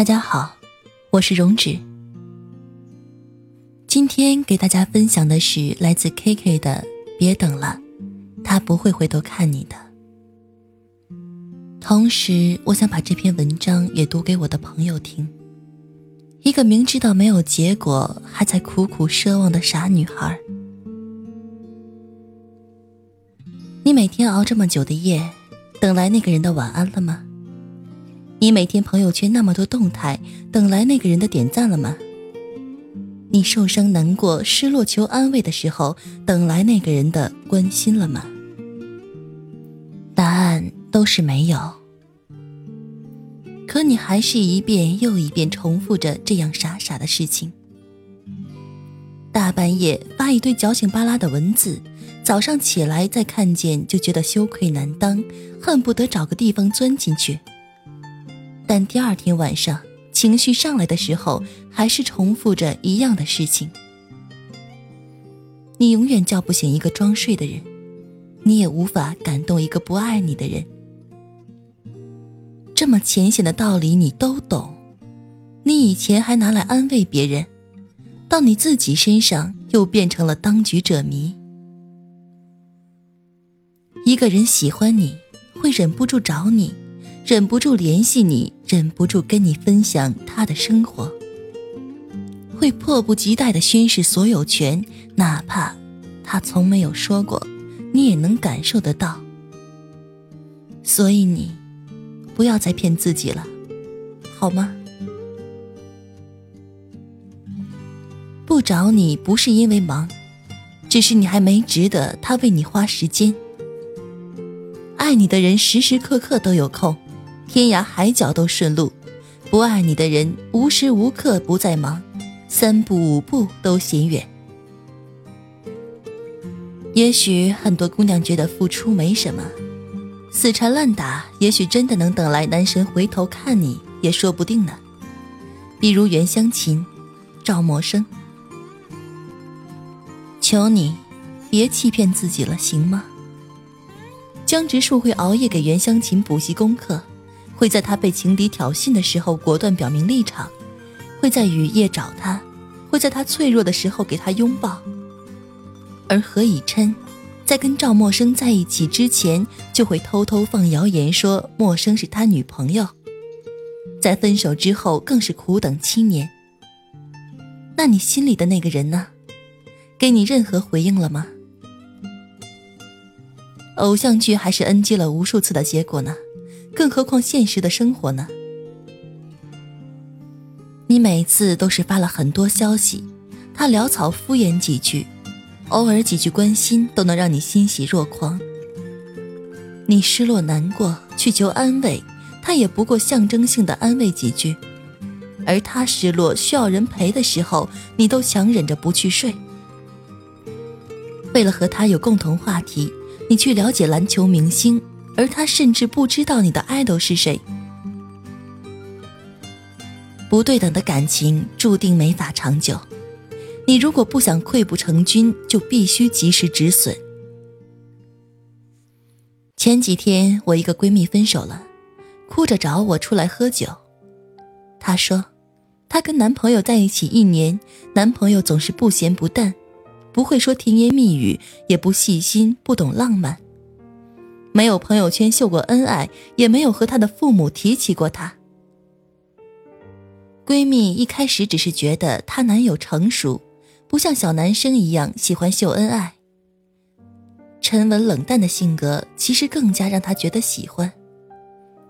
大家好，我是容止。今天给大家分享的是来自 K K 的《别等了，他不会回头看你的》。同时，我想把这篇文章也读给我的朋友听。一个明知道没有结果，还在苦苦奢望的傻女孩。你每天熬这么久的夜，等来那个人的晚安了吗？你每天朋友圈那么多动态，等来那个人的点赞了吗？你受伤、难过、失落，求安慰的时候，等来那个人的关心了吗？答案都是没有。可你还是一遍又一遍重复着这样傻傻的事情。大半夜发一堆矫情巴拉的文字，早上起来再看见就觉得羞愧难当，恨不得找个地方钻进去。但第二天晚上情绪上来的时候，还是重复着一样的事情。你永远叫不醒一个装睡的人，你也无法感动一个不爱你的人。这么浅显的道理你都懂，你以前还拿来安慰别人，到你自己身上又变成了当局者迷。一个人喜欢你，会忍不住找你。忍不住联系你，忍不住跟你分享他的生活，会迫不及待地宣示所有权，哪怕他从没有说过，你也能感受得到。所以你不要再骗自己了，好吗？不找你不是因为忙，只是你还没值得他为你花时间。爱你的人时时刻刻都有空。天涯海角都顺路，不爱你的人无时无刻不在忙，三步五步都嫌远。也许很多姑娘觉得付出没什么，死缠烂打，也许真的能等来男神回头看你，也说不定呢。比如袁湘琴、赵默笙，求你别欺骗自己了，行吗？江直树会熬夜给袁湘琴补习功课。会在他被情敌挑衅的时候果断表明立场，会在雨夜找他，会在他脆弱的时候给他拥抱。而何以琛，在跟赵默笙在一起之前，就会偷偷放谣言说默笙是他女朋友，在分手之后更是苦等七年。那你心里的那个人呢？给你任何回应了吗？偶像剧还是 NG 了无数次的结果呢？更何况现实的生活呢？你每次都是发了很多消息，他潦草敷衍几句，偶尔几句关心都能让你欣喜若狂。你失落难过去求安慰，他也不过象征性的安慰几句；而他失落需要人陪的时候，你都强忍着不去睡。为了和他有共同话题，你去了解篮球明星。而他甚至不知道你的爱豆是谁。不对等的感情注定没法长久。你如果不想溃不成军，就必须及时止损。前几天我一个闺蜜分手了，哭着找我出来喝酒。她说，她跟男朋友在一起一年，男朋友总是不咸不淡，不会说甜言蜜语，也不细心，不懂浪漫。没有朋友圈秀过恩爱，也没有和她的父母提起过他。闺蜜一开始只是觉得她男友成熟，不像小男生一样喜欢秀恩爱。沉稳冷淡的性格其实更加让她觉得喜欢。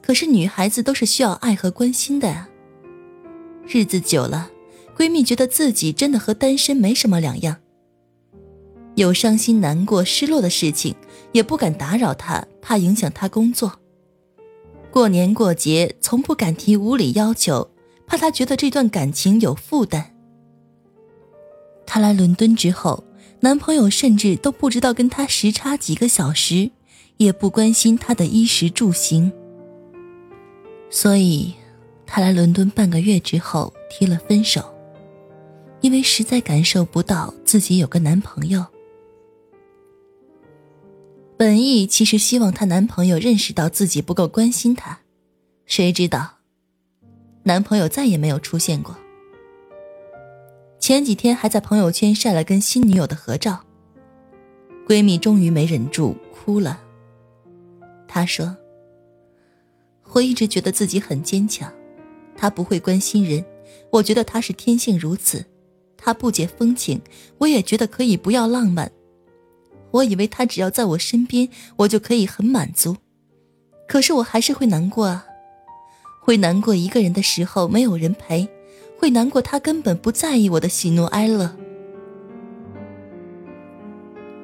可是女孩子都是需要爱和关心的呀。日子久了，闺蜜觉得自己真的和单身没什么两样。有伤心、难过、失落的事情，也不敢打扰他，怕影响他工作。过年过节从不敢提无理要求，怕他觉得这段感情有负担。她来伦敦之后，男朋友甚至都不知道跟她时差几个小时，也不关心她的衣食住行。所以，她来伦敦半个月之后提了分手，因为实在感受不到自己有个男朋友。本意其实希望她男朋友认识到自己不够关心她，谁知道，男朋友再也没有出现过。前几天还在朋友圈晒了跟新女友的合照，闺蜜终于没忍住哭了。她说：“我一直觉得自己很坚强，他不会关心人，我觉得他是天性如此，他不解风情，我也觉得可以不要浪漫。”我以为他只要在我身边，我就可以很满足，可是我还是会难过啊，会难过一个人的时候没有人陪，会难过他根本不在意我的喜怒哀乐。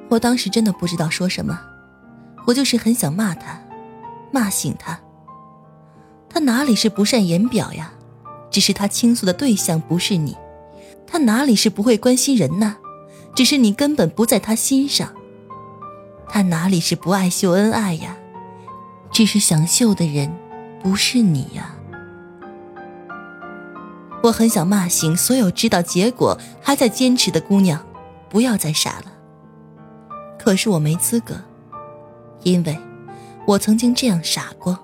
我当时真的不知道说什么，我就是很想骂他，骂醒他。他哪里是不善言表呀？只是他倾诉的对象不是你，他哪里是不会关心人呢？只是你根本不在他心上。他哪里是不爱秀恩爱呀？只是想秀的人不是你呀。我很想骂醒所有知道结果还在坚持的姑娘，不要再傻了。可是我没资格，因为我曾经这样傻过。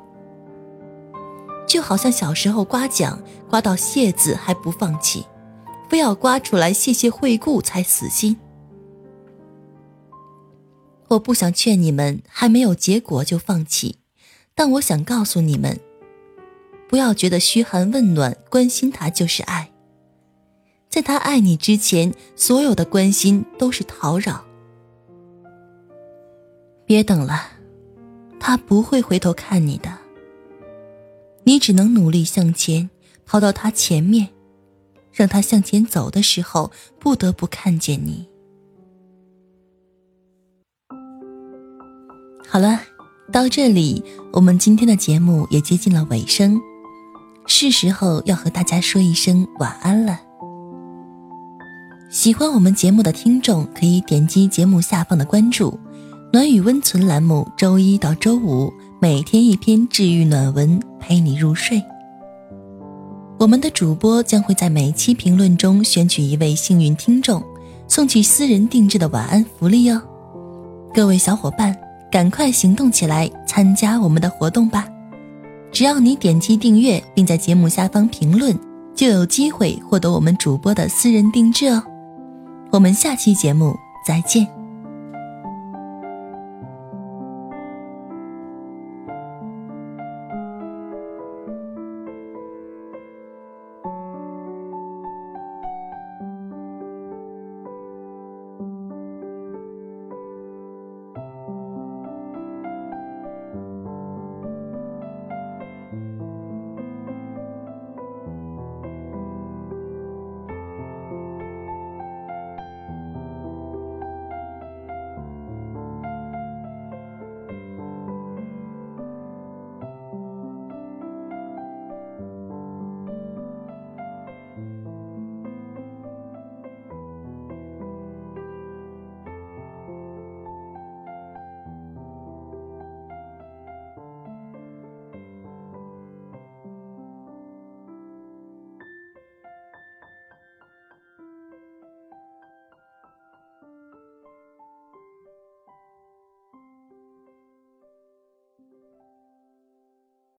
就好像小时候刮奖刮到谢字还不放弃，非要刮出来谢谢惠顾才死心。我不想劝你们还没有结果就放弃，但我想告诉你们，不要觉得嘘寒问暖、关心他就是爱。在他爱你之前，所有的关心都是讨扰。别等了，他不会回头看你的。你只能努力向前，跑到他前面，让他向前走的时候不得不看见你。好了，到这里，我们今天的节目也接近了尾声，是时候要和大家说一声晚安了。喜欢我们节目的听众可以点击节目下方的关注“暖与温存”栏目，周一到周五每天一篇治愈暖文，陪你入睡。我们的主播将会在每期评论中选取一位幸运听众，送去私人定制的晚安福利哦。各位小伙伴。赶快行动起来，参加我们的活动吧！只要你点击订阅，并在节目下方评论，就有机会获得我们主播的私人定制哦。我们下期节目再见。